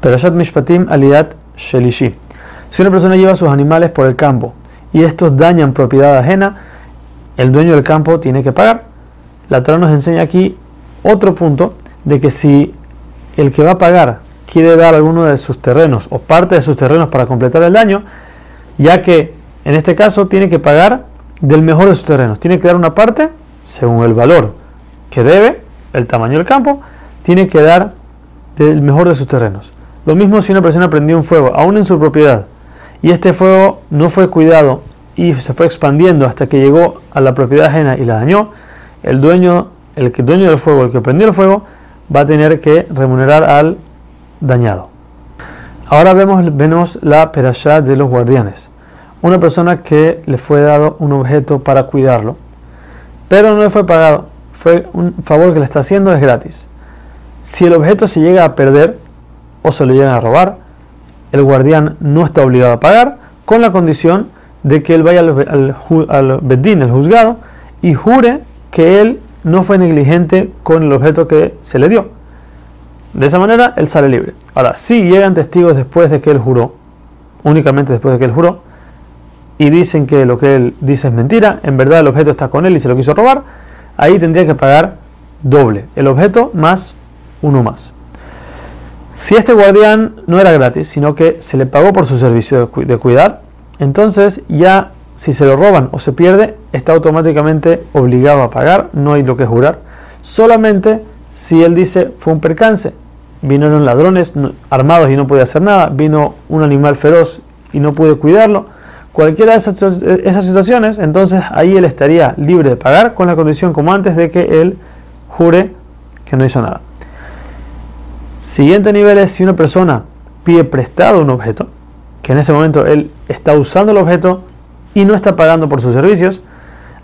Perashat Mishpatim Aliat Shelishi. Si una persona lleva sus animales por el campo y estos dañan propiedad ajena, el dueño del campo tiene que pagar. La Torah nos enseña aquí otro punto de que si el que va a pagar quiere dar alguno de sus terrenos o parte de sus terrenos para completar el daño, ya que en este caso tiene que pagar del mejor de sus terrenos. Tiene que dar una parte según el valor que debe, el tamaño del campo, tiene que dar del mejor de sus terrenos. Lo mismo si una persona prendió un fuego, aún en su propiedad, y este fuego no fue cuidado y se fue expandiendo hasta que llegó a la propiedad ajena y la dañó, el dueño, el que dueño del fuego, el que prendió el fuego, va a tener que remunerar al dañado. Ahora vemos, vemos la perashá de los guardianes. Una persona que le fue dado un objeto para cuidarlo, pero no le fue pagado, fue un favor que le está haciendo, es gratis. Si el objeto se llega a perder o se lo llegan a robar, el guardián no está obligado a pagar, con la condición de que él vaya al, al, bedín, el juzgado, y jure que él no fue negligente con el objeto que se le dio. De esa manera, él sale libre. Ahora, si llegan testigos después de que él juró, únicamente después de que él juró, y dicen que lo que él dice es mentira, en verdad el objeto está con él y se lo quiso robar, ahí tendría que pagar doble, el objeto más uno más. Si este guardián no era gratis, sino que se le pagó por su servicio de cuidar, entonces ya si se lo roban o se pierde, está automáticamente obligado a pagar, no hay lo que jurar. Solamente si él dice fue un percance, vinieron ladrones armados y no pude hacer nada, vino un animal feroz y no pude cuidarlo, cualquiera de esas, esas situaciones, entonces ahí él estaría libre de pagar con la condición como antes de que él jure que no hizo nada. Siguiente nivel es si una persona pide prestado un objeto, que en ese momento él está usando el objeto y no está pagando por sus servicios,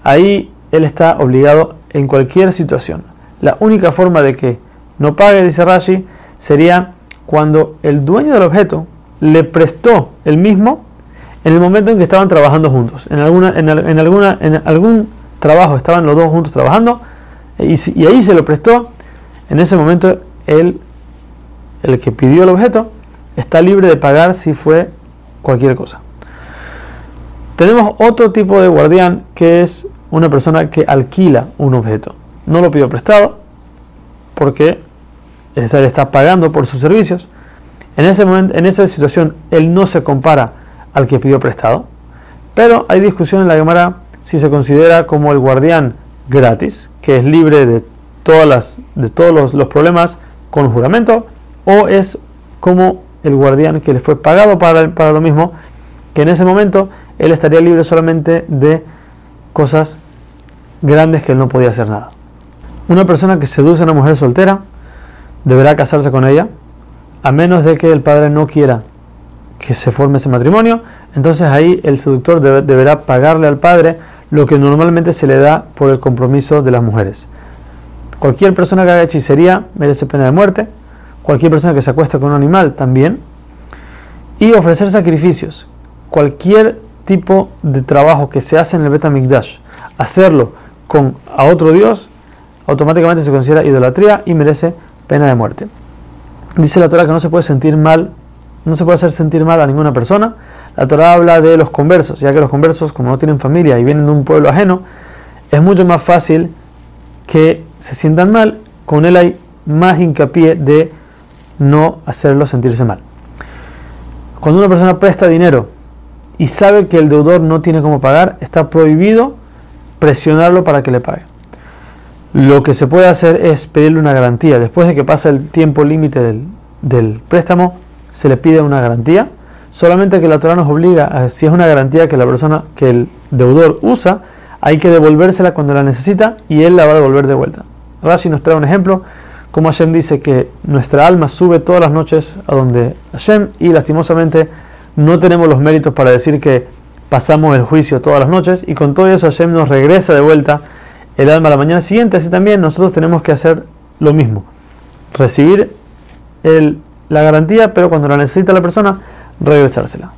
ahí él está obligado en cualquier situación. La única forma de que no pague, dice Rashi, sería cuando el dueño del objeto le prestó el mismo en el momento en que estaban trabajando juntos. En, alguna, en, algún trabajo estaban los dos juntos trabajando y, y ahí se lo prestó. En ese momento él el que pidió el objeto está libre de pagar si fue cualquier cosa. Tenemos otro tipo de guardián que es una persona que alquila un objeto. No lo pidió prestado porque le está pagando por sus servicios. En, ese momento, en esa situación, él no se compara al que pidió prestado. Pero hay discusión en la Gemara si se considera como el guardián gratis, que es libre de, todas las, de todos los problemas con juramento, o es como el guardián que le fue pagado para, para lo mismo, que en ese momento él estaría libre solamente de cosas grandes que él no podía hacer nada. Una persona que seduce a una mujer soltera deberá casarse con ella, a menos de que el padre no quiera que se forme ese matrimonio, entonces ahí el seductor deberá pagarle al padre lo que normalmente se le da por el compromiso de las mujeres. Cualquier persona que haga hechicería merece pena de muerte, cualquier persona que se acuesta con un animal también, y ofrecer sacrificios. Cualquier tipo de trabajo que se hace en el Betamikdash, hacerlo con a otro Dios, automáticamente se considera idolatría y merece pena de muerte. Dice la Torah que no se puede sentir mal, no se puede hacer sentir mal a ninguna persona. La Torah habla de los conversos, ya que los conversos, como no tienen familia y vienen de un pueblo ajeno, es mucho más fácil que se sientan mal. Con él hay más hincapié de no hacerlo sentirse mal. Cuando una persona presta dinero y sabe que el deudor no tiene cómo pagar, está prohibido presionarlo para que le pague. Lo que se puede hacer es pedirle una garantía. Después de que pasa el tiempo límite del, préstamo, se le pide una garantía. Solamente que la Torah nos obliga, a, si es una garantía que la persona, que el deudor usa, hay que devolvérsela cuando la necesita y él la va a devolver de vuelta. Rashi nos trae un ejemplo como Hashem dice que nuestra alma sube todas las noches a donde Hashem y lastimosamente no tenemos los méritos para decir que pasamos el juicio todas las noches y con todo eso Hashem nos regresa de vuelta el alma a la mañana siguiente, así también nosotros tenemos que hacer lo mismo, recibir la garantía, pero cuando la necesita la persona, regresársela.